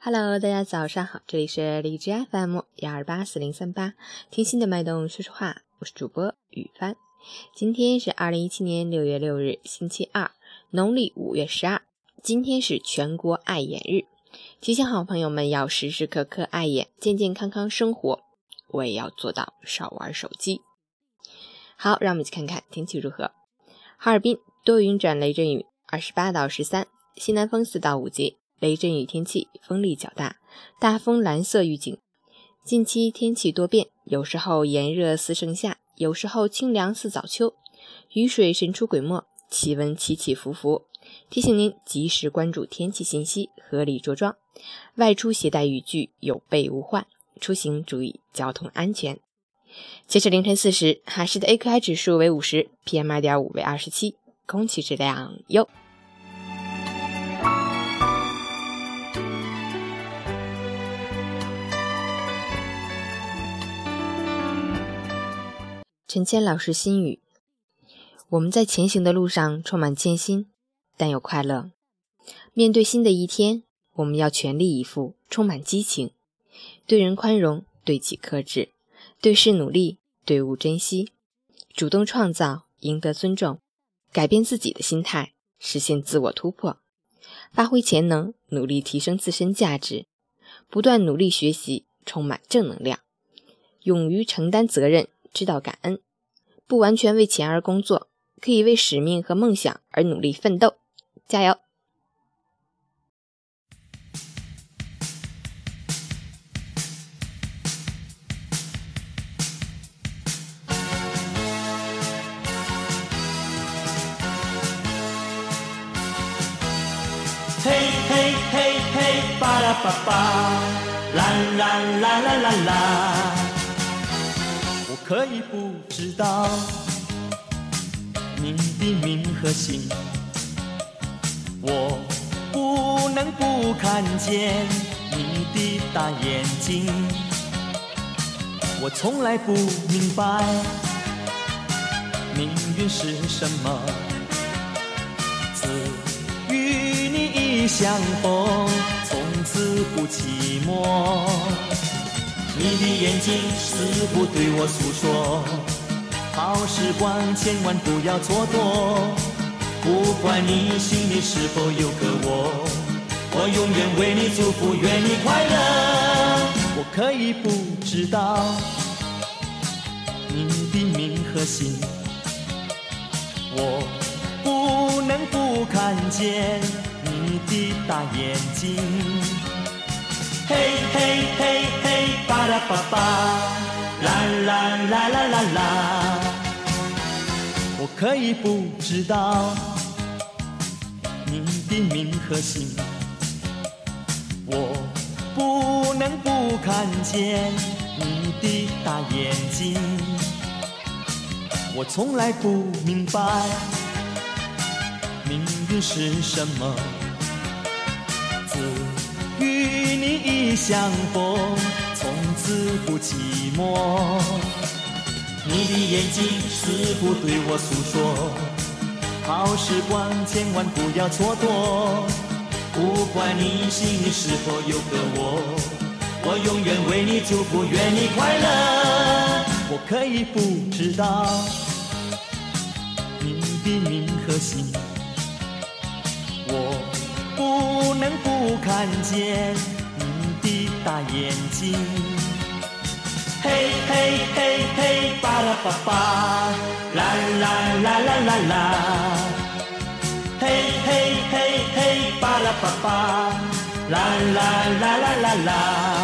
Hello，大家早上好，这里是荔枝 FM 幺二八四零三八，听心的脉动说说话，我是主播雨帆。今天是二零一七年六月六日，星期二，农历五月十二。今天是全国爱眼日，提醒好朋友们要时时刻刻爱眼，健健康康生活。我也要做到少玩手机。好，让我们去看看天气如何。哈尔滨多云转雷阵雨，二十八到十三，西南风四到五级。雷阵雨天气，风力较大，大风蓝色预警。近期天气多变，有时候炎热似盛夏，有时候清凉似早秋，雨水神出鬼没，气温起起伏伏。提醒您及时关注天气信息，合理着装。外出携带雨具，有备无患。出行注意交通安全。截至凌晨四时，哈市的 AQI 指数为五十，PM 二点五为二十七，空气质量优。陈谦老师心语：我们在前行的路上充满艰辛，但又快乐。面对新的一天，我们要全力以赴，充满激情，对人宽容，对己克制，对事努力，对物珍惜，主动创造，赢得尊重，改变自己的心态，实现自我突破，发挥潜能，努力提升自身价值，不断努力学习，充满正能量，勇于承担责任。知道感恩，不完全为钱而工作，可以为使命和梦想而努力奋斗，加油！嘿嘿嘿嘿，巴拉巴巴，啦啦啦啦啦啦。可以不知道你的名和姓，我不能不看见你的大眼睛。我从来不明白命运是什么，只与你一相逢，从此不寂寞。你的眼睛似乎对我诉说，好时光千万不要蹉跎。不管你心里是否有个我，我永远为你祝福，愿你快乐。我可以不知道你的名和姓，我不能不看见你的大眼睛。嘿嘿嘿嘿，巴拉巴巴，啦啦啦啦啦啦。我可以不知道你的名和姓，我不能不看见你的大眼睛。我从来不明白命运是什么。只与你一相逢，从此不寂寞。你的眼睛似乎对我诉说，好时光千万不要蹉跎。不管你心里是否有个我，我永远为你祝福，愿你快乐。我可以不知道你的名和姓，我。不能不看见你的大眼睛，嘿嘿嘿嘿，巴拉巴巴，啦啦啦啦啦啦，嘿嘿嘿嘿，巴拉巴巴，啦啦啦啦啦啦。